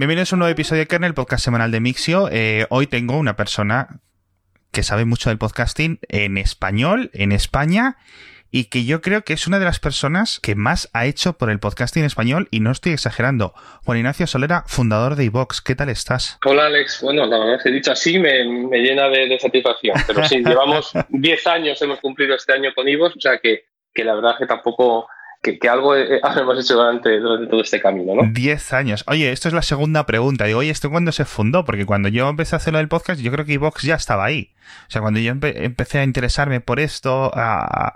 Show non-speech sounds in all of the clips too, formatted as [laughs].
Bienvenidos a un nuevo episodio de Kernel, podcast semanal de Mixio. Eh, hoy tengo una persona que sabe mucho del podcasting en español, en España, y que yo creo que es una de las personas que más ha hecho por el podcasting en español, y no estoy exagerando. Juan Ignacio Solera, fundador de iVox, ¿qué tal estás? Hola Alex, bueno, la verdad es que dicho así me, llena de, satisfacción, pero sí, [laughs] llevamos 10 años, hemos cumplido este año con iVox, o sea que, que la verdad es que tampoco que, algo [laughs] hemos hecho durante, todo este camino, ¿no? Diez años. Oye, esto es la segunda pregunta. Digo, oye, ¿esto cuándo se fundó? Porque cuando yo empecé a hacerlo del podcast, yo creo que Evox ya estaba ahí. O sea, cuando yo empecé a interesarme por esto, a,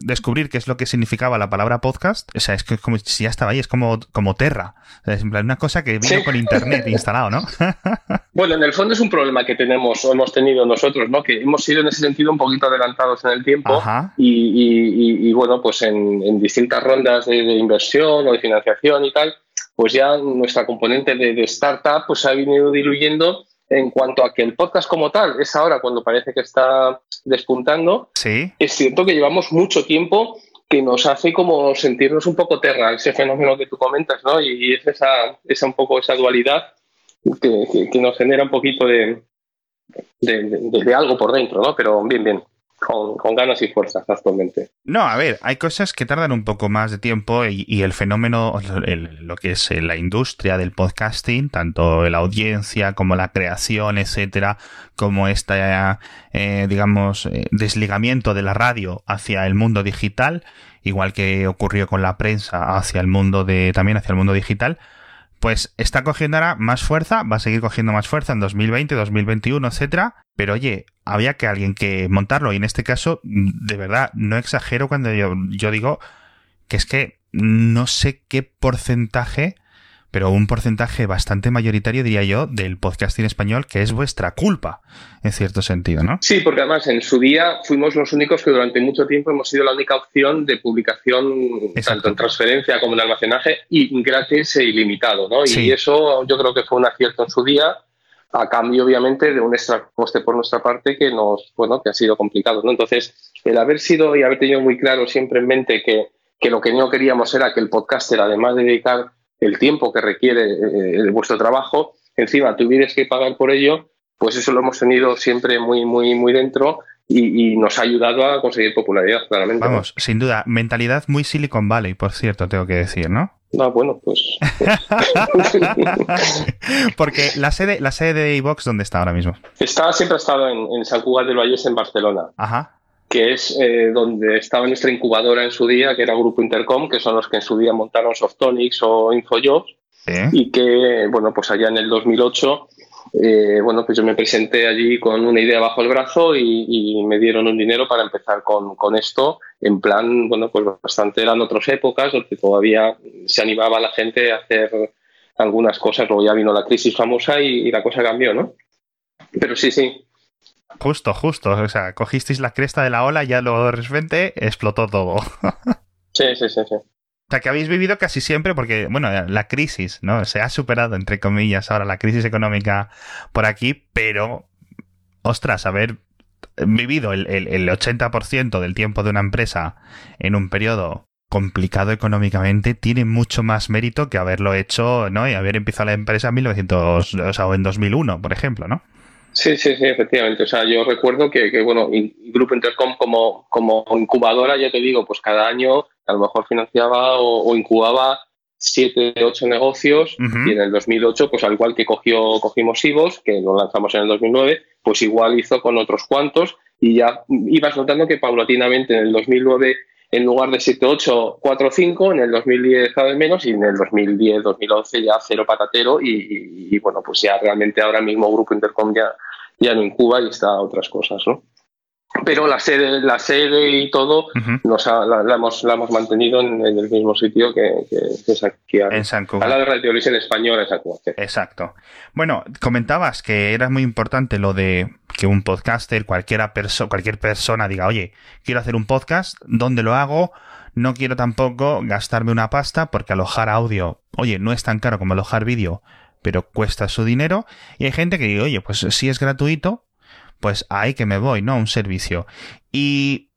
descubrir qué es lo que significaba la palabra podcast, o sea, es que como si ya estaba ahí, es como, como Terra. es una cosa que vino con internet [laughs] instalado, ¿no? [laughs] bueno, en el fondo es un problema que tenemos o hemos tenido nosotros, ¿no? Que hemos sido en ese sentido un poquito adelantados en el tiempo. Y, bueno, pues en, distintas rondas de, inversión o de financiación y tal, pues ya nuestra componente de, de startup pues ha venido diluyendo en cuanto a que el podcast como tal es ahora cuando parece que está despuntando, ¿Sí? es cierto que llevamos mucho tiempo que nos hace como sentirnos un poco terra, ese fenómeno que tú comentas, ¿no? Y es esa, esa un poco esa dualidad que, que, nos genera un poquito de, de, algo por dentro, ¿no? Pero bien, bien con, ganas y fuerzas actualmente. No, a ver, hay cosas que tardan un poco más de tiempo y, el fenómeno, lo que es la industria del podcasting, tanto la audiencia como la creación, etcétera, como este, eh, digamos, eh, desligamiento de la radio hacia el mundo digital, igual que ocurrió con la prensa hacia el mundo de, también hacia el mundo digital, pues está cogiendo ahora más fuerza, va a seguir cogiendo más fuerza en 2020, 2021, etcétera. Pero oye, había que alguien que montarlo y en este caso, de verdad, no exagero cuando yo, yo digo que es que no sé qué porcentaje pero un porcentaje bastante mayoritario, diría yo, del podcasting español que es vuestra culpa, en cierto sentido, ¿no? Sí, porque además en su día fuimos los únicos que durante mucho tiempo hemos sido la única opción de publicación, tanto en transferencia como en almacenaje, y gratis e ilimitado, ¿no? Y eso yo creo que fue un acierto en su día, a cambio, obviamente, de un extra coste por nuestra parte que nos, bueno, que ha sido complicado, ¿no? Entonces, el haber sido y haber tenido muy claro siempre en mente que, que lo que no queríamos era que el podcaster, además de dedicar el tiempo que requiere eh, vuestro trabajo, encima tuvieres que pagar por ello, pues eso lo hemos tenido siempre muy, muy, muy dentro y, nos ha ayudado a conseguir popularidad, claramente. Vamos, sin duda, mentalidad muy Silicon Valley, por cierto, tengo que decir, ¿no? Ah, bueno, pues. [laughs] Porque la sede, la sede de iVox, ¿dónde está ahora mismo? Está, siempre ha estado en, en San Cugat del Valles, en Barcelona. Ajá que es eh, donde estaba nuestra incubadora en su día, que era Grupo Intercom, que son los que en su día montaron Softonics o Infojobs, y que, bueno, pues allá en el 2008, eh, bueno, pues yo me presenté allí con una idea bajo el brazo y, me dieron un dinero para empezar con, con, esto, en plan, bueno, pues bastante eran otras épocas donde todavía se animaba la gente a hacer algunas cosas, luego ya vino la crisis famosa y, y la cosa cambió, ¿no? Pero sí, sí, Justo, justo. O sea, cogisteis la cresta de la ola y ya luego de repente explotó todo. [laughs] sí, sí, sí, sí. O sea, que habéis vivido casi siempre, porque, bueno, la crisis, ¿no? Se ha superado, entre comillas, ahora la crisis económica por aquí, pero, ostras, haber vivido el, el 80% del tiempo de una empresa en un periodo complicado económicamente tiene mucho más mérito que haberlo hecho, ¿no? Y haber empezado la empresa en 1900, o sea, o en 2001, por ejemplo, ¿no? Sí, sí, sí, efectivamente. O sea, yo recuerdo que, que bueno, Grupo Intercom como, como incubadora, ya te digo, pues cada año a lo mejor financiaba o, incubaba siete, ocho negocios y en el 2008, pues al igual que cogió, cogimos IVOS, que lo lanzamos en el 2009, pues igual hizo con otros cuantos y ya ibas notando que paulatinamente en el 2009 en lugar de 7, 8, 4, 5, en el 2010 cada vez menos y en el 2010, 2011 ya cero patatero y, bueno, pues ya realmente ahora mismo Grupo Intercom ya, ya no incuba y está otras cosas, ¿no? Pero la sede, la sede y todo nos la, hemos, la hemos mantenido en, el mismo sitio que, es aquí en San a la de Radio Televisión Española, Exacto. Bueno, comentabas que era muy importante lo de que un podcaster, cualquiera cualquier persona diga, oye, quiero hacer un podcast, ¿dónde lo hago? No quiero tampoco gastarme una pasta porque alojar audio, oye, no es tan caro como alojar vídeo, pero cuesta su dinero. Y hay gente que dice, oye, pues si es gratuito, pues ahí que me voy, ¿no? Un servicio. Y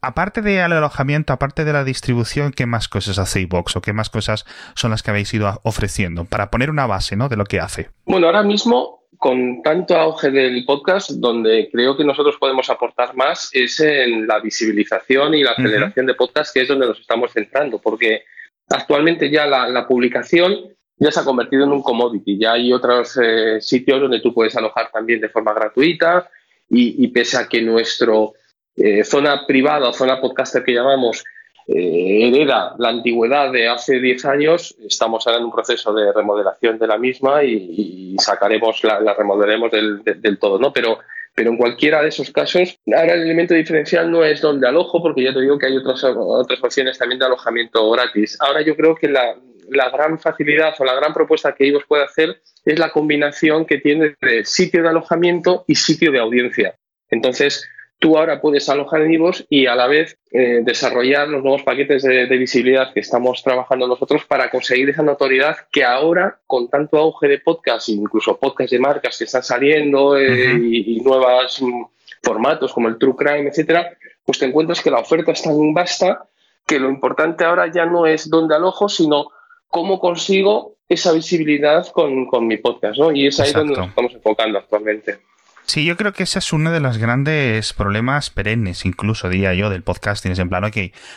aparte del alojamiento, aparte de la distribución, ¿qué más cosas hace iVox o qué más cosas son las que habéis ido ofreciendo? Para poner una base ¿no? de lo que hace. Bueno, ahora mismo, con tanto auge del podcast, donde creo que nosotros podemos aportar más es en la visibilización y la aceleración de podcast, que es donde nos estamos centrando, porque actualmente ya la, publicación ya se ha convertido en un commodity. Ya hay otros eh, sitios donde tú puedes alojar también de forma gratuita y, pese a que nuestro eh, zona privada o zona podcaster que llamamos eh, hereda la antigüedad de hace 10 años, estamos ahora en un proceso de remodelación de la misma y, sacaremos, la, la remodelaremos del, del, todo, ¿no? Pero, pero en cualquiera de esos casos, ahora el elemento diferencial no es donde alojo, porque ya te digo que hay otras, otras opciones también de alojamiento gratis. Ahora yo creo que la, la gran facilidad o la gran propuesta que ellos puede hacer es la combinación que tiene de sitio de alojamiento y sitio de audiencia. Entonces, tú ahora puedes alojar en Ivos y a la vez eh, desarrollar los nuevos paquetes de, visibilidad que estamos trabajando nosotros para conseguir esa notoriedad que ahora, con tanto auge de podcast, incluso podcast de marcas que están saliendo eh, y, nuevos mm, formatos como el True Crime, etcétera, pues te encuentras que la oferta es tan vasta que lo importante ahora ya no es dónde alojo, sino cómo consigo esa visibilidad con, mi podcast, ¿no? Y es ahí donde nos estamos enfocando actualmente. Sí, yo creo que ese es uno de los grandes problemas perennes, incluso diría yo, del podcasting. Es en plan, ok,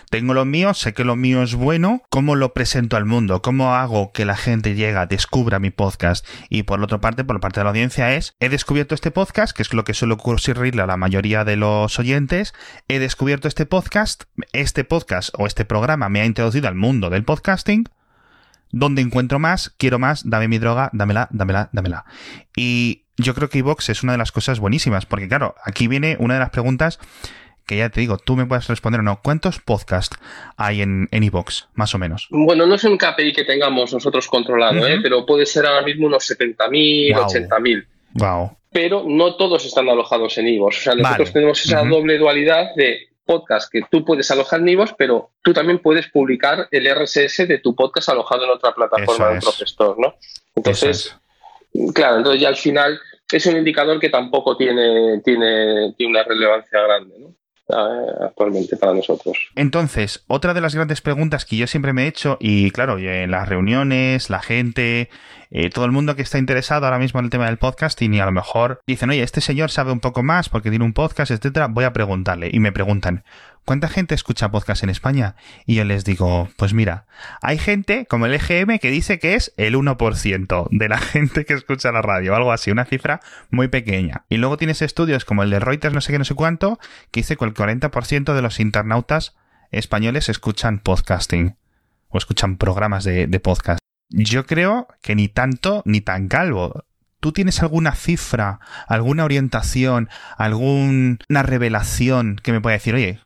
tengo lo mío, sé que lo mío es bueno, ¿cómo lo presento al mundo? ¿Cómo hago que la gente llegue, descubra mi podcast? Y por otra parte, por parte de la audiencia es, he descubierto este podcast, que es lo que suele ocurrirle a la mayoría de los oyentes, he descubierto este podcast, este podcast o este programa me ha introducido al mundo del podcasting, donde encuentro más, quiero más, dame mi droga, dámela, dámela, dámela. Y yo creo que iVox es una de las cosas buenísimas, porque claro, aquí viene una de las preguntas que ya te digo, tú me puedes responder o no. ¿Cuántos podcasts hay en iVox, más o menos? Bueno, no es un KPI que tengamos nosotros controlado, ¿eh? pero puede ser ahora mismo unos 70.000, 80.000. Wow. Pero no todos están alojados en iVox. O sea, nosotros tenemos esa doble dualidad de podcast que tú puedes alojar en iVoox, pero tú también puedes publicar el RSS de tu podcast alojado en otra plataforma de profesor, ¿no? Entonces, claro, entonces ya al final es un indicador que tampoco tiene, tiene, tiene una relevancia grande, ¿no? actualmente para nosotros. Entonces, otra de las grandes preguntas que yo siempre me he hecho, y claro, en las reuniones, la gente, eh, todo el mundo que está interesado ahora mismo en el tema del podcasting y a lo mejor dicen, oye, este señor sabe un poco más porque tiene un podcast, etcétera, voy a preguntarle. Y me preguntan, ¿cuánta gente escucha podcast en España? Y yo les digo, pues mira, hay gente como el EGM que dice que es el 1% de la [laughs] gente que escucha la radio, algo así, una cifra muy pequeña. Y luego tienes estudios como el de Reuters, no sé qué, no sé cuánto, que dice que el 40% de los internautas españoles escuchan podcasting o escuchan programas de, de podcast. Yo creo que ni tanto ni tan calvo. ¿Tú tienes alguna cifra, alguna orientación, alguna revelación que me pueda decir, oye,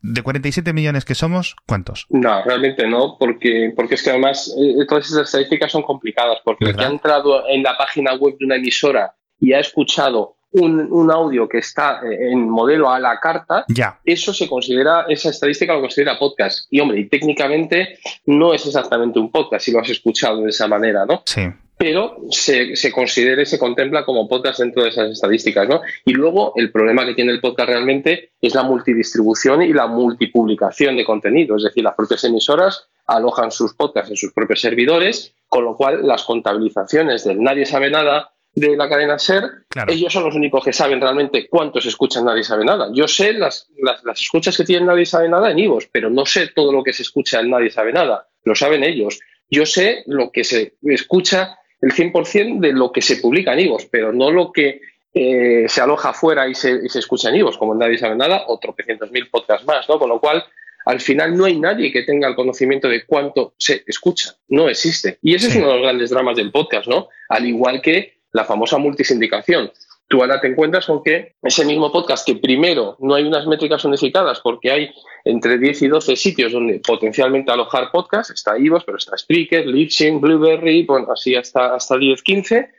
de 47 millones que somos, ¿cuántos? No, realmente no, porque, porque es que además eh, todas esas estadísticas son complicadas, porque el que ha entrado en la página web de una emisora y ha escuchado un, audio que está eh, en modelo a la carta, ya. eso se considera, esa estadística lo considera podcast. Y hombre, y técnicamente no es exactamente un podcast si lo has escuchado de esa manera, ¿no? Sí. Pero se, se considera y se contempla como podcast dentro de esas estadísticas, ¿no? Y luego el problema que tiene el podcast realmente es la multidistribución y la multipublicación de contenido. Es decir, las propias emisoras alojan sus podcasts en sus propios servidores, con lo cual las contabilizaciones del nadie sabe nada de la cadena SER, ellos son los únicos que saben realmente cuántos escuchan Nadie sabe nada. Yo sé las, las, escuchas que tienen Nadie sabe nada en Ivos, pero no sé todo lo que se escucha en Nadie sabe nada. Lo saben ellos. Yo sé lo que se escucha, el 100% de lo que se publica en Ivos, pero no lo que eh, se aloja afuera y se, y se escucha en Ivos, como en Nadie sabe nada, o tropecientos mil podcasts más, ¿no? Con lo cual, al final no hay nadie que tenga el conocimiento de cuánto se escucha. No existe. Y ese es uno de los grandes dramas del podcast, ¿no? Al igual que la famosa multisindicación. Tú ahora te encuentras con que ese mismo podcast que primero no hay unas métricas unificadas porque hay entre 10 y 12 sitios donde potencialmente alojar podcast, está Ivos, pero está Spreaker, Libsyn, Blueberry, bueno, así hasta, hasta 10, 15,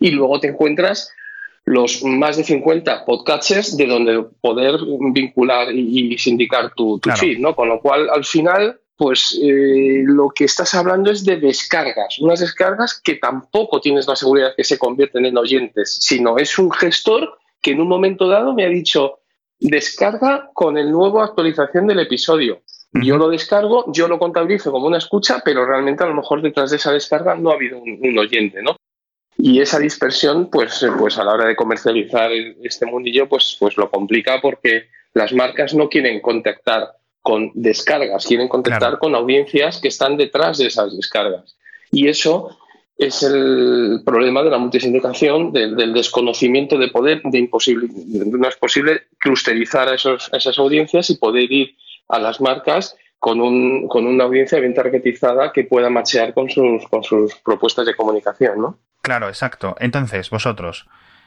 y luego te encuentras los más de 50 podcasters de donde poder vincular y, sindicar tu, feed, ¿no? Con lo cual, al final, pues eh, lo que estás hablando es de descargas, unas descargas que tampoco tienes la seguridad que se convierten en oyentes, sino es un gestor que en un momento dado me ha dicho, descarga con el nuevo actualización del episodio. Yo lo descargo, yo lo contabilizo como una escucha, pero realmente a lo mejor detrás de esa descarga no ha habido un, oyente, ¿no? Y esa dispersión, pues, pues a la hora de comercializar este mundillo, pues, pues lo complica porque las marcas no quieren contactar con descargas, quieren contactar con audiencias que están detrás de esas descargas. Y eso es el problema de la multisindicación, del, desconocimiento de poder, de imposible, no es posible clusterizar a, esos, esas audiencias y poder ir a las marcas con, un, con una audiencia bien targetizada que pueda machear con sus, con sus propuestas de comunicación, ¿no? Claro, exacto. Entonces, vosotros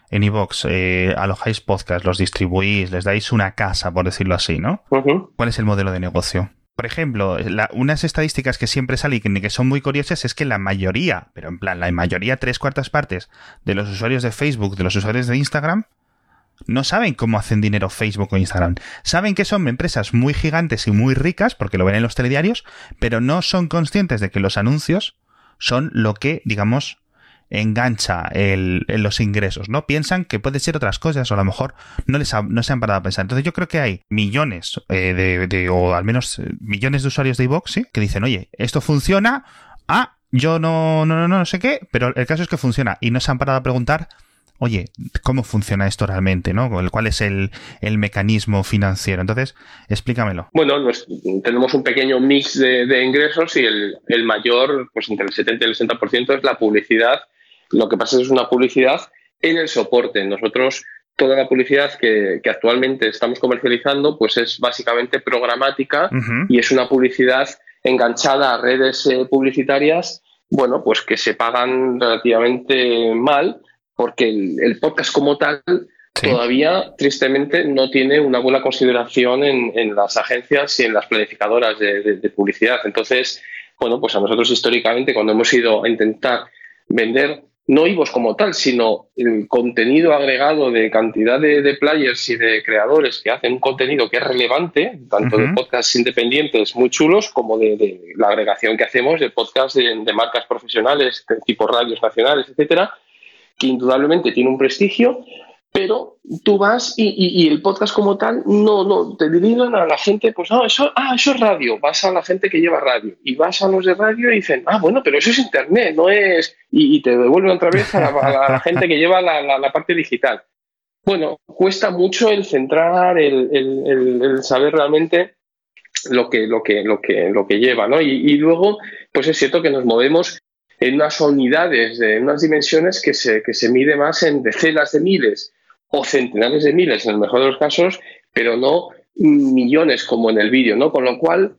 en iVox eh, alojáis podcast, los distribuís, les dais una casa, por decirlo así, ¿no? ¿Cuál es el modelo de negocio? Por ejemplo, unas estadísticas que siempre salen y que son muy curiosas es que la mayoría, pero en plan, la mayoría, tres cuartas partes de los usuarios de Facebook, de los usuarios de Instagram, no saben cómo hacen dinero Facebook o Instagram. Saben que son empresas muy gigantes y muy ricas, porque lo ven en los telediarios, pero no son conscientes de que los anuncios son lo que, digamos, engancha el, los ingresos, ¿no? Piensan que puede ser otras cosas o a lo mejor no, les no se han parado a pensar. Entonces yo creo que hay millones eh, de, o al menos eh, millones de usuarios de iVoox, ¿sí? Que dicen, oye, esto funciona, ah, yo no, no, no, no sé qué, pero el caso es que funciona y no se han parado a preguntar oye, ¿cómo funciona esto realmente? ¿no? ¿Cuál es el, mecanismo financiero? Entonces, explícamelo. Bueno, tenemos un pequeño mix de, ingresos y el, el, mayor, pues entre el 70 y el 60% es la publicidad lo que pasa es que es una publicidad en el soporte. Nosotros, toda la publicidad que, actualmente estamos comercializando, pues es básicamente programática y es una publicidad enganchada a redes eh, publicitarias, bueno, pues que se pagan relativamente mal, porque el, podcast como tal todavía, tristemente, no tiene una buena consideración en, las agencias y en las planificadoras de, de publicidad. Entonces, bueno, pues a nosotros históricamente, cuando hemos ido a intentar vender no IVOS como tal, sino el contenido agregado de cantidad de, players y de creadores que hacen un contenido que es relevante, tanto de podcasts independientes muy chulos como de, la agregación que hacemos de podcasts de, marcas profesionales, tipo radios nacionales, etcétera, que indudablemente tiene un prestigio, pero tú vas y, el podcast como tal no, no te dirigen a la gente, pues no, eso, ah, eso es radio, vas a la gente que lleva radio y vas a los de radio y dicen, ah, bueno, pero eso es internet, no es, y, te devuelven otra vez a la, gente que lleva la, parte digital. Bueno, cuesta mucho el centrar, el, saber realmente lo que, lo que, lo que, lo que lleva, ¿no? Y, luego, pues es cierto que nos movemos en unas unidades, en unas dimensiones que se, que se mide más en decenas de miles o centenares de miles en el mejor de los casos, pero no millones como en el vídeo, ¿no? Con lo cual,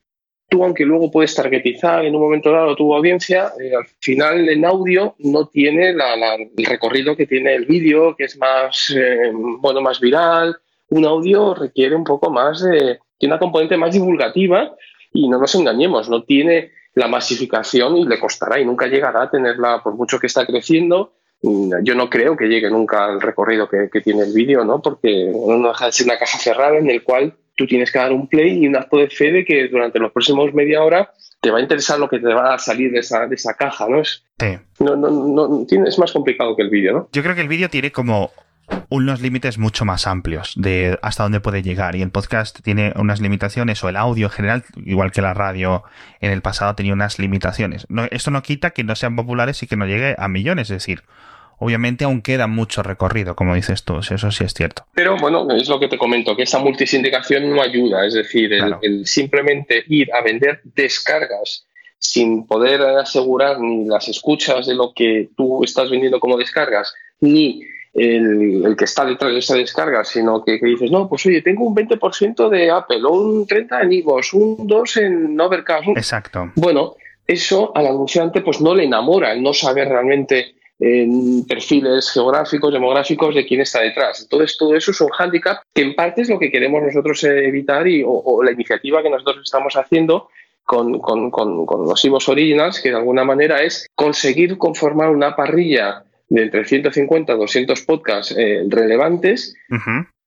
tú, aunque luego puedes targetizar en un momento dado tu audiencia, eh, al final en audio no tiene el recorrido que tiene el vídeo, que es más, eh, bueno, más viral. Un audio requiere un poco más de, tiene una componente más divulgativa y no nos engañemos, no tiene la masificación y le costará y nunca llegará a tenerla por mucho que está creciendo yo no creo que llegue nunca al recorrido que, tiene el vídeo, ¿no? Porque no deja de ser una caja cerrada en el cual tú tienes que dar un play y un acto de fe de que durante los próximos media hora te va a interesar lo que te va a salir de esa, de esa caja, ¿no? Es, no, no, no, es más complicado que el vídeo, ¿no? Yo creo que el vídeo tiene como unos límites mucho más amplios de hasta dónde puede llegar y el podcast tiene unas limitaciones o el audio en general igual que la radio en el pasado tenía unas limitaciones esto no quita que no sean populares y que no llegue a millones es decir obviamente aún queda mucho recorrido, como dices tú, eso sí es cierto. Pero bueno, es lo que te comento, que esa multisindicación no ayuda, es decir, el, simplemente ir a vender descargas sin poder asegurar ni las escuchas de lo que tú estás vendiendo como descargas, ni el, que está detrás de esa descarga, sino que, dices, no, pues oye, tengo un 20% de Apple, o un 30% en Ivos, un 2% en Overcast. Exacto. Bueno, eso al anunciante pues no le enamora el no saber realmente en perfiles geográficos, demográficos de quién está detrás. Entonces, todo eso es un hándicap que en parte es lo que queremos nosotros evitar y, o, la iniciativa que nosotros estamos haciendo con, con, con, los IVOS Originals, que de alguna manera es conseguir conformar una parrilla de entre 150 a 200 podcasts eh, relevantes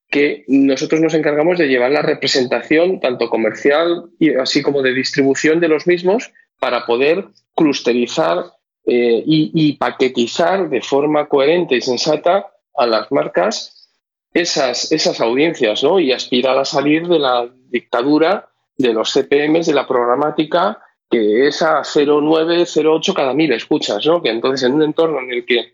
que nosotros nos encargamos de llevar la representación tanto comercial y así como de distribución de los mismos para poder clusterizar eh, y, paquetizar de forma coherente y sensata a las marcas esas, esas audiencias ¿no? y aspirar a salir de la dictadura de los CPMs, de la programática, que es a 0,9, 0,8 cada mil escuchas, ¿no? que entonces en un entorno en el que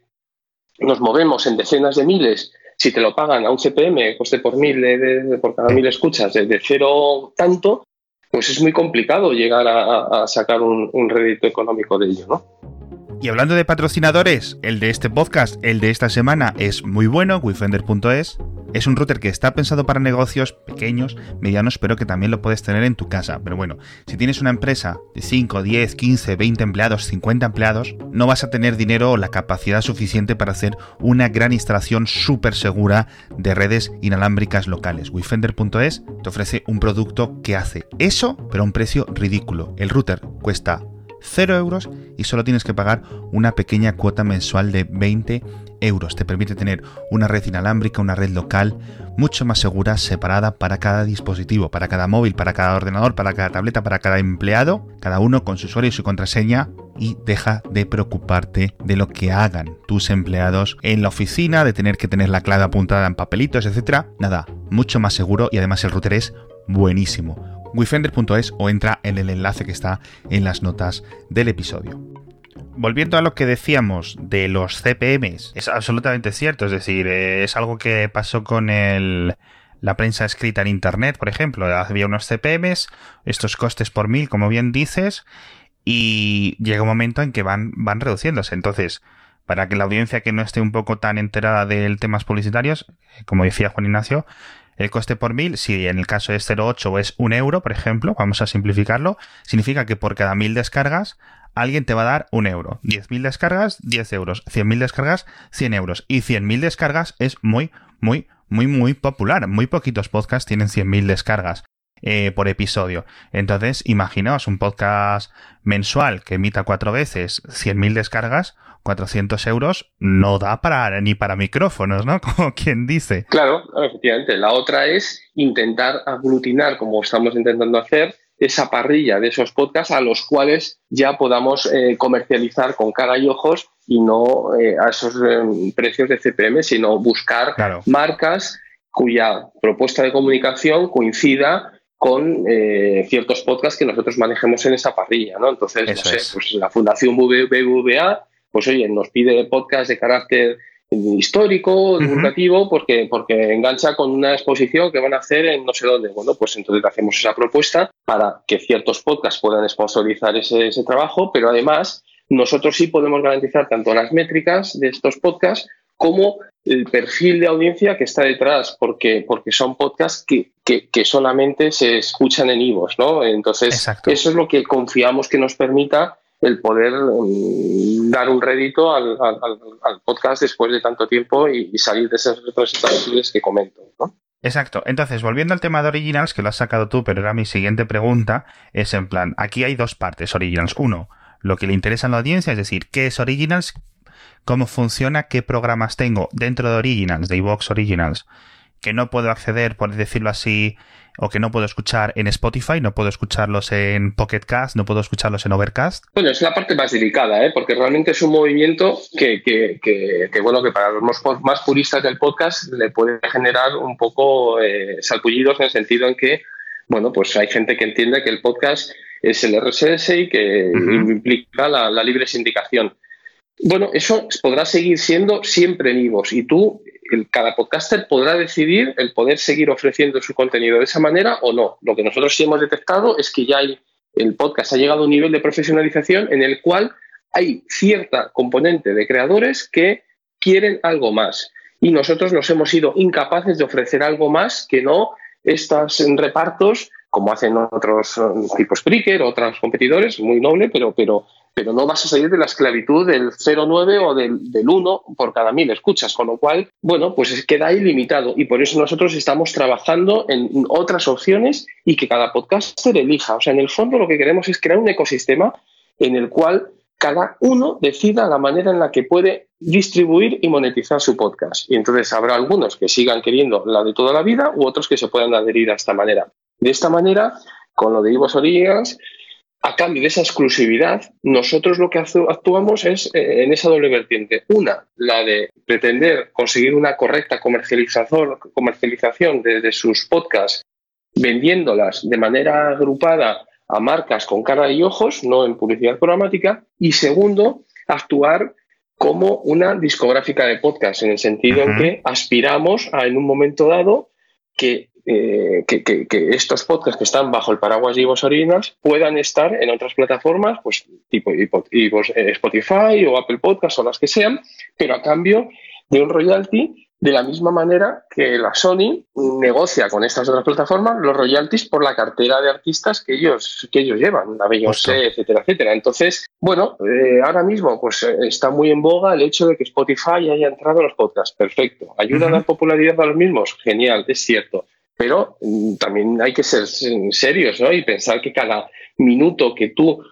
nos movemos en decenas de miles, si te lo pagan a un CPM, coste por mil, de, por cada mil escuchas, de, cero tanto, pues es muy complicado llegar a, sacar un, un rédito económico de ello, ¿no? Y hablando de patrocinadores, el de este podcast, el de esta semana, es muy bueno, wifender.es. Es un router que está pensado para negocios pequeños, medianos, pero que también lo puedes tener en tu casa. Pero bueno, si tienes una empresa de 5, 10, 15, 20 empleados, 50 empleados, no vas a tener dinero o la capacidad suficiente para hacer una gran instalación súper segura de redes inalámbricas locales. Wifender.es te ofrece un producto que hace eso, pero a un precio ridículo. El router cuesta 0 euros y solo tienes que pagar una pequeña cuota mensual de 20 euros. Te permite tener una red inalámbrica, una red local mucho más segura, separada para cada dispositivo, para cada móvil, para cada ordenador, para cada tableta, para cada empleado, cada uno con su usuario y su contraseña y deja de preocuparte de lo que hagan tus empleados en la oficina, de tener que tener la clave apuntada en papelitos, etcétera. Nada, mucho más seguro y además el router es buenísimo wifender.es o entra en el enlace que está en las notas del episodio. Volviendo a lo que decíamos de los CPMs, es absolutamente cierto, es decir, eh, es algo que pasó con la prensa escrita en Internet, por ejemplo, había unos CPMs, estos costes por mil, como bien dices, y llega un momento en que van, van reduciéndose. Entonces, para que la audiencia que no esté un poco tan enterada del temas publicitarios, como decía Juan Ignacio, el coste por mil, si en el caso es 0,8 es un euro, por ejemplo, vamos a simplificarlo, significa que por cada mil descargas alguien te va a dar un euro. 10.000 descargas, 10 euros. 100.000 descargas, 100 euros. Y 100.000 descargas es muy, muy, muy, muy popular. Muy poquitos podcasts tienen 100.000 descargas. Eh, por episodio. Entonces, imaginaos un podcast mensual que emita cuatro veces 100.000 descargas, 400 euros no da para ni para micrófonos, ¿no? [laughs] Como quien dice. Claro, efectivamente. La otra es intentar aglutinar, como estamos intentando hacer, esa parrilla de esos podcasts a los cuales ya podamos eh, comercializar con cara y ojos y no eh, a esos precios de CPM, sino buscar marcas cuya propuesta de comunicación coincida con eh, ciertos podcasts que nosotros manejemos en esa parrilla, ¿no? Entonces, no sé, pues la Fundación BBVA, pues oye, nos pide podcast de carácter histórico, divulgativo, porque, porque engancha con una exposición que van a hacer en no sé dónde. Bueno, pues entonces hacemos esa propuesta para que ciertos podcasts puedan sponsorizar ese, ese trabajo, pero además nosotros sí podemos garantizar tanto las métricas de estos podcasts como el perfil de audiencia que está detrás, porque, porque son podcasts que, que, solamente se escuchan en Ivos, ¿no? Entonces, eso es lo que confiamos que nos permita el poder mm, dar un rédito al, podcast después de tanto tiempo y, salir de esas representaciones que comento, ¿no? Exacto. Entonces, volviendo al tema de Originals, que lo has sacado tú, pero era mi siguiente pregunta, es en plan, aquí hay dos partes Originals. Uno, lo que le interesa a la audiencia, es decir, ¿qué es Originals? cómo funciona, qué programas tengo dentro de Originals, de iVox Originals, que no puedo acceder, por decirlo así, o que no puedo escuchar en Spotify, no puedo escucharlos en Pocket Cast, no puedo escucharlos en Overcast. Bueno, es la parte más delicada, ¿eh? porque realmente es un movimiento que, que, que, bueno, que para los más puristas del podcast le puede generar un poco eh, salpullidos en el sentido en que, bueno, pues hay gente que entiende que el podcast es el RSS y que implica la, la libre sindicación. Bueno, eso podrá seguir siendo siempre en IVOS y tú, cada podcaster podrá decidir el poder seguir ofreciendo su contenido de esa manera o no. Lo que nosotros sí hemos detectado es que ya hay, el podcast ha llegado a un nivel de profesionalización en el cual hay cierta componente de creadores que quieren algo más y nosotros nos hemos sido incapaces de ofrecer algo más que no estos repartos como hacen otros tipos Spreaker, otros competidores, muy noble, pero, pero pero no vas a salir de la esclavitud del 0,9 o del, del 1 por cada mil escuchas, con lo cual, bueno, pues queda ahí limitado y por eso nosotros estamos trabajando en otras opciones y que cada podcaster elija. O sea, en el fondo lo que queremos es crear un ecosistema en el cual cada uno decida la manera en la que puede distribuir y monetizar su podcast. Y entonces habrá algunos que sigan queriendo la de toda la vida u otros que se puedan adherir a esta manera. De esta manera, con lo de Ivo Originals, a cambio de esa exclusividad, nosotros lo que actuamos es eh, en esa doble vertiente. Una, la de pretender conseguir una correcta comercialización, comercialización de, sus podcasts, vendiéndolas de manera agrupada a marcas con cara y ojos, no en publicidad programática. Y segundo, actuar como una discográfica de podcasts, en el sentido en que aspiramos a, en un momento dado, que eh, que, estos podcasts que están bajo el paraguas de Ivos Originals puedan estar en otras plataformas, pues tipo eh, Spotify o Apple Podcasts o las que sean, pero a cambio de un royalty de la misma manera que la Sony negocia con estas otras plataformas los royalties por la cartera de artistas que ellos, que ellos llevan, la Beyoncé, etcétera, etcétera. Entonces, bueno, eh, ahora mismo pues está muy en boga el hecho de que Spotify haya entrado en los podcasts. Perfecto. ¿Ayuda a dar popularidad a los mismos? Genial, es cierto. Pero mm, también hay que ser serios ¿no? y pensar que cada minuto que tú,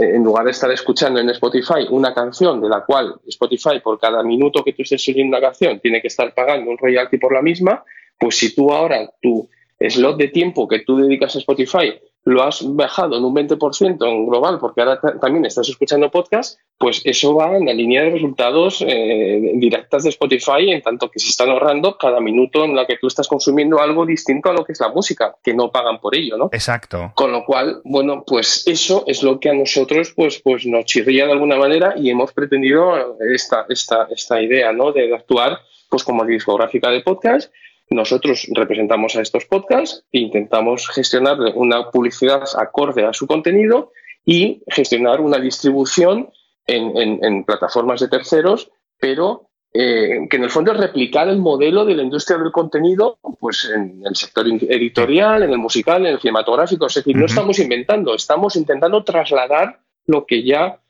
en lugar de estar escuchando en Spotify una canción de la cual Spotify por cada minuto que tú estés oyendo una canción tiene que estar pagando un royalty por la misma, pues si tú ahora tu slot de tiempo que tú dedicas a Spotify lo has bajado en un 20% en global porque ahora también estás escuchando podcast, pues eso va en la línea de resultados eh, directas de Spotify, en tanto que se están ahorrando cada minuto en la que tú estás consumiendo algo distinto a lo que es la música, que no pagan por ello, ¿no? Exacto. Con lo cual, bueno, pues eso es lo que a nosotros pues, pues nos chirría de alguna manera y hemos pretendido esta, esta, esta idea, ¿no? De actuar pues como discográfica de podcast nosotros representamos a estos podcasts e intentamos gestionar una publicidad acorde a su contenido y gestionar una distribución en, plataformas de terceros, pero eh, que en el fondo es replicar el modelo de la industria del contenido pues en el sector editorial, en el musical, en el cinematográfico. Es decir, no estamos inventando, estamos intentando trasladar lo que ya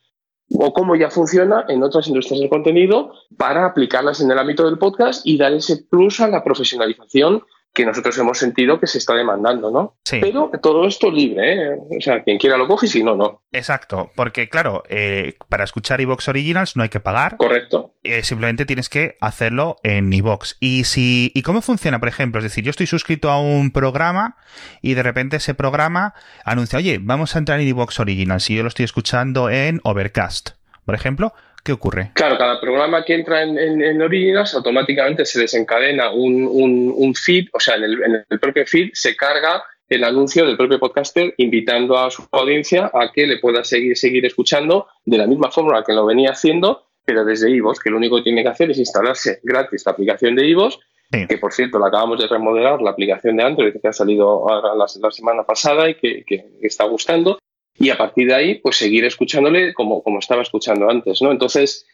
o cómo ya funciona en otras industrias del contenido para aplicarlas en el ámbito del podcast y dar ese plus a la profesionalización que nosotros hemos sentido que se está demandando, ¿no? Sí. Pero todo esto libre, ¿eh? O sea, quien quiera lo coge y si no, no. Exacto, porque claro, eh, para escuchar iVox Originals no hay que pagar. Correcto. Eh, simplemente tienes que hacerlo en iVox. ¿Y, si, ¿Y cómo funciona, por ejemplo? Es decir, yo estoy suscrito a un programa y de repente ese programa anuncia, oye, vamos a entrar en iVox Originals y yo lo estoy escuchando en Overcast, por ejemplo. ¿Qué ocurre? Claro, cada programa que entra en, en, Originals automáticamente se desencadena un, feed, o sea, en el, propio feed se carga el anuncio del propio podcaster invitando a su audiencia a que le pueda seguir, seguir escuchando de la misma forma que lo venía haciendo, pero desde iVoox, que lo único que tiene que hacer es instalarse gratis la aplicación de iVoox, que por cierto la acabamos de remodelar, la aplicación de Android que ha salido la, semana pasada y que, que, está gustando y a partir de ahí, pues seguir escuchándole como, como estaba escuchando antes, ¿no? Entonces,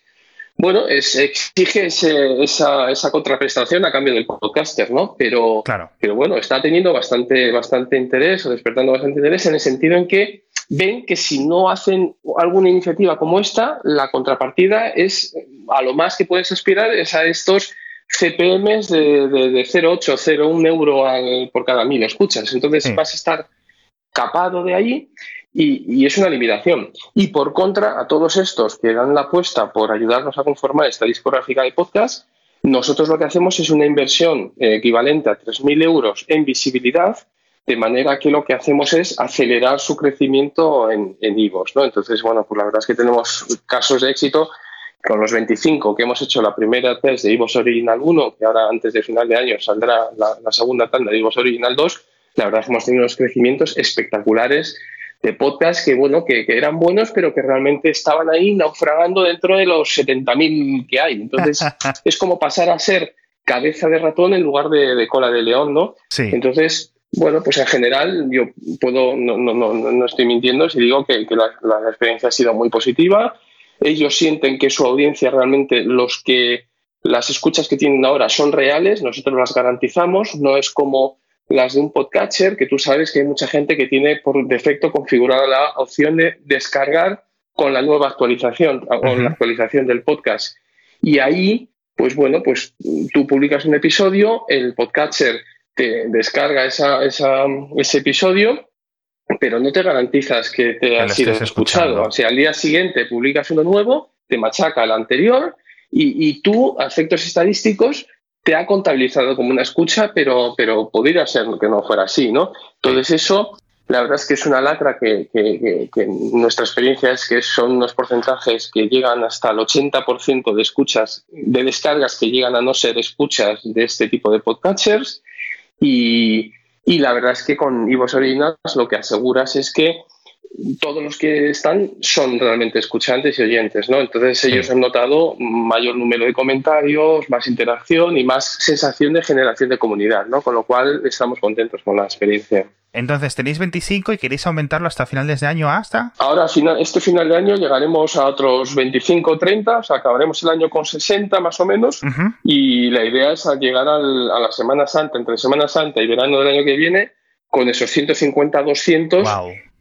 bueno, es, exige esa, esa, contraprestación a cambio del podcaster, ¿no? Pero, claro. pero bueno, está teniendo bastante, bastante interés o despertando bastante interés en el sentido en que ven que si no hacen alguna iniciativa como esta, la contrapartida es, a lo más que puedes aspirar es a estos CPMs de, de, de 0,8, 0,1 euro por cada mil escuchas. Entonces vas a estar capado de ahí y, es una limitación. Y por contra, a todos estos que dan la apuesta por ayudarnos a conformar esta discográfica de podcast, nosotros lo que hacemos es una inversión eh, equivalente a 3.000 euros en visibilidad, de manera que lo que hacemos es acelerar su crecimiento en, IVOS. ¿no? Entonces, bueno, pues la verdad es que tenemos casos de éxito con los 25 que hemos hecho la primera test de IVOS Original 1, que ahora antes de final de año saldrá la, la segunda tanda de IVOS Original 2, la verdad es que hemos tenido unos crecimientos espectaculares de podcast que, bueno, que, eran buenos, pero que realmente estaban ahí naufragando dentro de los 70.000 que hay. Entonces, [laughs] es como pasar a ser cabeza de ratón en lugar de, cola de león, ¿no? Sí. Entonces, bueno, pues en general yo puedo, no, no, no, no estoy mintiendo si digo que, la, la, experiencia ha sido muy positiva. Ellos sienten que su audiencia realmente, los que las escuchas que tienen ahora son reales, nosotros las garantizamos, no es como las de un podcatcher, que tú sabes que hay mucha gente que tiene por defecto configurada la opción de descargar con la nueva actualización, con la actualización del podcast. Y ahí, pues bueno, pues tú publicas un episodio, el podcatcher te descarga esa, ese episodio, pero no te garantizas que te ha sido escuchado. O sea, al día siguiente publicas uno nuevo, te machaca el anterior y, y tú, a efectos estadísticos, te ha contabilizado como una escucha, pero, pero podría ser que no fuera así, ¿no? Entonces eso, la verdad es que es una lacra que, nuestra experiencia es que son unos porcentajes que llegan hasta el 80% de escuchas, de descargas que llegan a no ser escuchas de este tipo de podcatchers. Y, y la verdad es que con Ivos Originals lo que aseguras es que todos los que están son realmente escuchantes y oyentes, ¿no? Entonces ellos han notado mayor número de comentarios, más interacción y más sensación de generación de comunidad, ¿no? Con lo cual estamos contentos con la experiencia. Entonces tenéis 25 y queréis aumentarlo hasta finales de año hasta. Ahora, este final de año llegaremos a otros 25 30, o sea, acabaremos el año con 60 más o menos. Y la idea es llegar a la Semana Santa, entre Semana Santa y verano del año que viene, con esos 150 200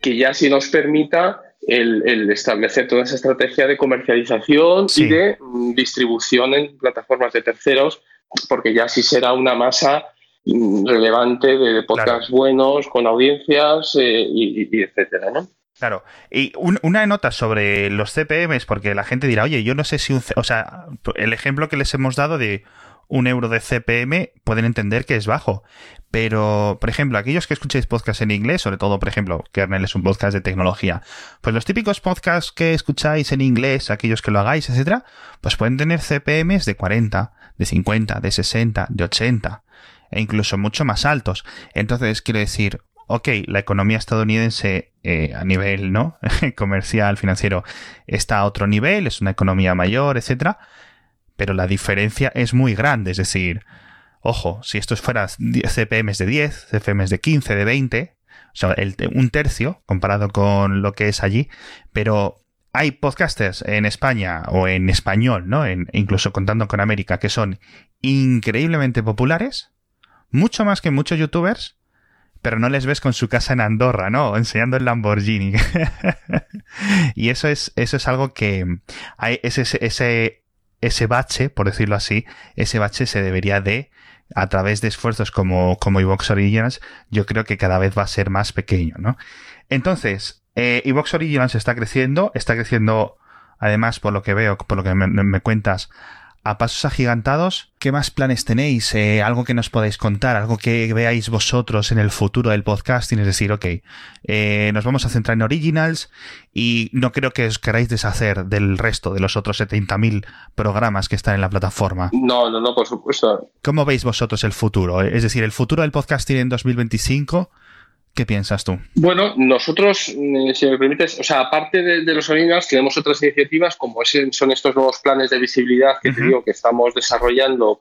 que ya sí nos permita el, establecer toda esa estrategia de comercialización y de mm, distribución en plataformas de terceros, porque ya sí será una masa mm, relevante de podcasts buenos, con audiencias eh, y, etcétera, ¿no? Claro. Y una nota sobre los CPMs, porque la gente dirá, oye, yo no sé si un... O sea, el ejemplo que les hemos dado de un euro de CPM pueden entender que es bajo. Pero, por ejemplo, aquellos que escuchéis podcasts en inglés, sobre todo, por ejemplo, Kernel es un podcast de tecnología, pues los típicos podcasts que escucháis en inglés, aquellos que lo hagáis, etcétera, pues pueden tener CPMs de 40, de 50, de 60, de 80, e incluso mucho más altos. Entonces, quiero decir, ok, la economía estadounidense eh, a nivel no [laughs] comercial, financiero, está a otro nivel, es una economía mayor, etcétera, pero la diferencia es muy grande, es decir, Ojo, si esto fuera CPMs de 10, CPMs de 15, de 20, o sea, un tercio comparado con lo que es allí, pero hay podcasters en España o en español, ¿no? incluso contando con América, que son increíblemente populares, mucho más que muchos youtubers, pero no les ves con su casa en Andorra, ¿no? Enseñando el Lamborghini. [laughs] y eso es, eso es algo que ese, ese bache, por decirlo así, ese bache se debería de a través de esfuerzos como, como Evox Originals, yo creo que cada vez va a ser más pequeño, ¿no? Entonces, eh, Evox Originals está creciendo, está creciendo, además, por lo que veo, por lo que me cuentas, a pasos agigantados. ¿Qué más planes tenéis? Eh, algo que nos podáis contar, algo que veáis vosotros en el futuro del podcasting, es decir, ok, eh, nos vamos a centrar en originals y no creo que os queráis deshacer del resto de los otros 70.000 programas que están en la plataforma. No, no, no, por supuesto. ¿Cómo veis vosotros el futuro? Es decir, el futuro del podcasting en 2025 ¿Qué piensas tú? Bueno, nosotros, eh, si me permites, o sea, aparte de, los originals, tenemos otras iniciativas como son estos nuevos planes de visibilidad que te digo que estamos desarrollando,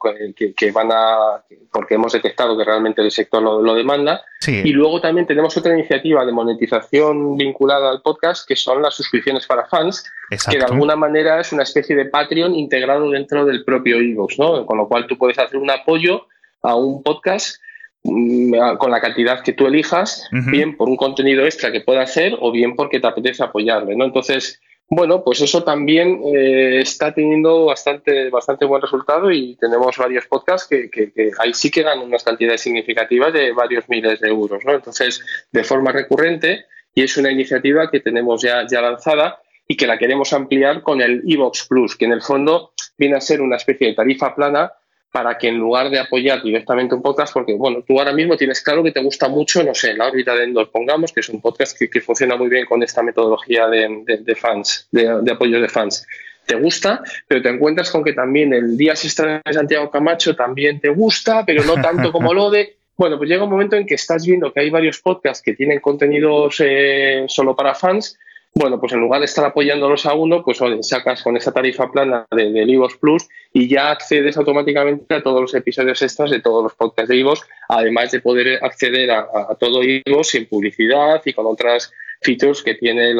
que, van a, porque hemos detectado que realmente el sector lo, demanda. Y luego también tenemos otra iniciativa de monetización vinculada al podcast, que son las suscripciones para fans, que de alguna manera es una especie de Patreon integrado dentro del propio Evox, ¿no? Con lo cual tú puedes hacer un apoyo a un podcast con la cantidad que tú elijas, bien por un contenido extra que pueda hacer o bien porque te apetece apoyarle, ¿no? Entonces, bueno, pues eso también eh, está teniendo bastante, bastante buen resultado y tenemos varios podcasts que, ahí sí que ganan unas cantidades significativas de varios miles de euros, ¿no? Entonces, de forma recurrente, y es una iniciativa que tenemos ya, ya lanzada y que la queremos ampliar con el Evox Plus, que en el fondo viene a ser una especie de tarifa plana para que en lugar de apoyar directamente un podcast, porque bueno, tú ahora mismo tienes claro que te gusta mucho, no sé, la órbita de Endor, pongamos, que es un podcast que, funciona muy bien con esta metodología de, fans, de, de apoyo de fans. Te gusta, pero te encuentras con que también el Días Extra de Santiago Camacho también te gusta, pero no tanto como lo de. Bueno, pues llega un momento en que estás viendo que hay varios podcasts que tienen contenidos eh, solo para fans bueno, pues en lugar de estar apoyándolos a uno, pues sacas con esa tarifa plana de, de Plus y ya accedes automáticamente a todos los episodios extras de todos los podcasts de Ivos, además de poder acceder a, todo Ivos sin publicidad y con otras features que tiene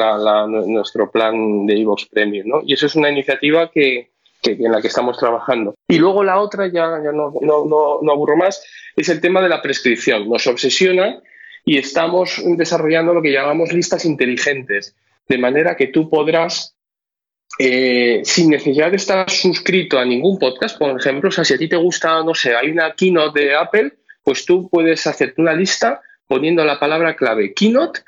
nuestro plan de Ivos Premium. ¿no? Y eso es una iniciativa que, en la que estamos trabajando. Y luego la otra, ya, ya no, no, no aburro más, es el tema de la prescripción. Nos obsesiona y estamos desarrollando lo que llamamos listas inteligentes de manera que tú podrás, eh, sin necesidad de estar suscrito a ningún podcast, por ejemplo, o sea, si a ti te gusta, no sé, hay una keynote de Apple, pues tú puedes hacerte una lista poniendo la palabra clave keynote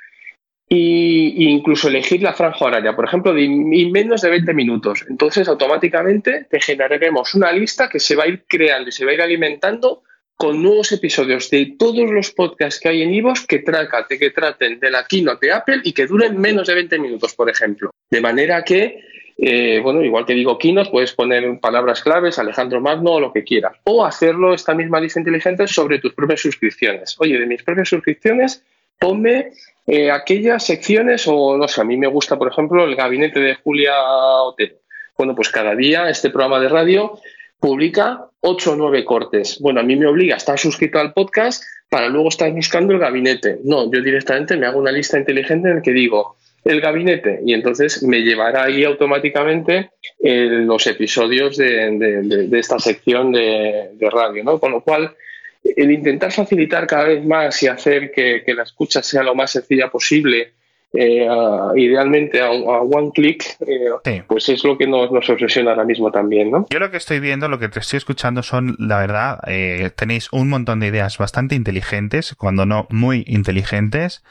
e incluso elegir la franja horaria, por ejemplo, de menos de 20 minutos. Entonces, automáticamente te generaremos una lista que se va a ir creando y se va a ir alimentando con nuevos episodios de todos los podcasts que hay en Ivos que, que traten de la keynote de Apple y que duren menos de 20 minutos, por ejemplo. De manera que, eh, bueno, igual que digo keynote, puedes poner palabras claves, Alejandro Magno o lo que quieras. O hacerlo esta misma lista inteligente sobre tus propias suscripciones. Oye, de mis propias suscripciones, ponme eh, aquellas secciones o, no sé, a mí me gusta, por ejemplo, el gabinete de Julia Otero. Bueno, pues cada día este programa de radio publica ocho o nueve cortes. Bueno, a mí me obliga a estar suscrito al podcast para luego estar buscando el gabinete. No, yo directamente me hago una lista inteligente en la que digo el gabinete y entonces me llevará ahí automáticamente eh, los episodios de, esta sección de, radio, ¿no? Con lo cual, el intentar facilitar cada vez más y hacer que, que la escucha sea lo más sencilla posible eh, idealmente a, one click, eh, pues es lo que nos, obsesiona ahora mismo también, ¿no? Yo lo que estoy viendo, lo que te estoy escuchando son, la verdad, eh, tenéis un montón de ideas bastante inteligentes, cuando no muy inteligentes.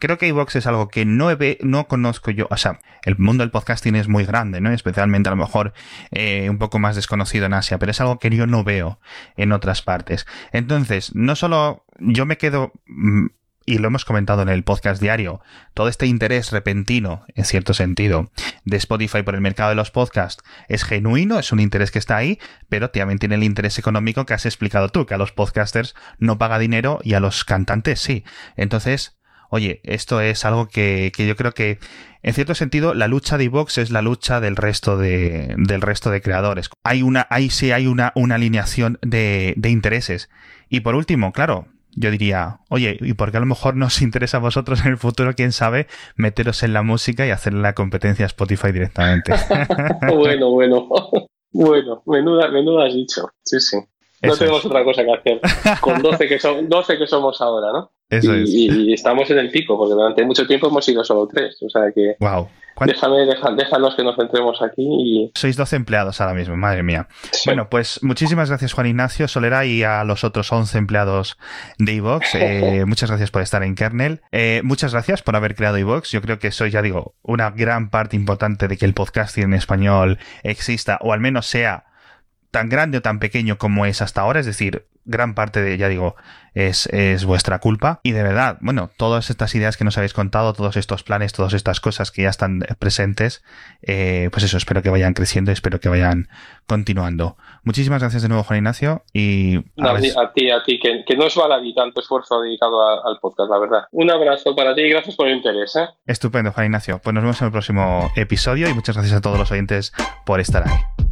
Creo que iVox es algo que no, no conozco yo. O sea, el mundo del podcasting es muy grande, ¿no? Especialmente a lo mejor un poco más desconocido en Asia, pero es algo que yo no veo en otras partes. Entonces, no solo yo me quedo mm, y lo hemos comentado en el podcast diario, todo este interés repentino, en cierto sentido, de Spotify por el mercado de los podcasts es genuino, es un interés que está ahí, pero también tiene el interés económico que has explicado tú, que a los podcasters no paga dinero y a los cantantes sí. Entonces, oye, esto es algo que, yo creo que, en cierto sentido, la lucha de Evox es la lucha del resto de, del resto de creadores. Hay una, ahí sí hay una, una alineación de, de intereses. Y por último, claro, yo diría, oye, ¿y por qué a lo mejor nos interesa a vosotros en el futuro, quién sabe, meteros en la música y hacer la competencia a Spotify directamente? [laughs] bueno, bueno. [laughs] Bueno, menuda, menuda has dicho. Sí, sí. No tenemos otra cosa que hacer. Con 12 que, son, [laughs] 12 que somos ahora, ¿no? Eso y, es. y, estamos en el pico, porque durante mucho tiempo hemos sido solo tres. O sea que. Wow. Déjame, déjanos que nos centremos aquí. Y... Sois 12 empleados ahora mismo, madre mía. Bueno, pues muchísimas gracias, Juan Ignacio Solera, y a los otros 11 empleados de iVox. [laughs] Eh, muchas gracias por estar en Kernel. Eh, muchas gracias por haber creado iVox. Yo creo que soy, ya digo, una gran parte importante de que el podcasting en español exista, o al menos sea tan grande o tan pequeño como es hasta ahora, es decir, gran parte de, ya digo, es, es, vuestra culpa. Y de verdad, bueno, todas estas ideas que nos habéis contado, todos estos planes, todas estas cosas que ya están presentes, eh, pues eso, espero que vayan creciendo y espero que vayan continuando. Muchísimas gracias de nuevo, Juan Ignacio. Y a, ti, a ti, que, no es baladí tanto esfuerzo dedicado al podcast, la verdad. Un abrazo para ti y gracias por el interés. ¿eh? Estupendo, Juan Ignacio. Pues nos vemos en el próximo episodio y muchas gracias a todos los oyentes por estar ahí.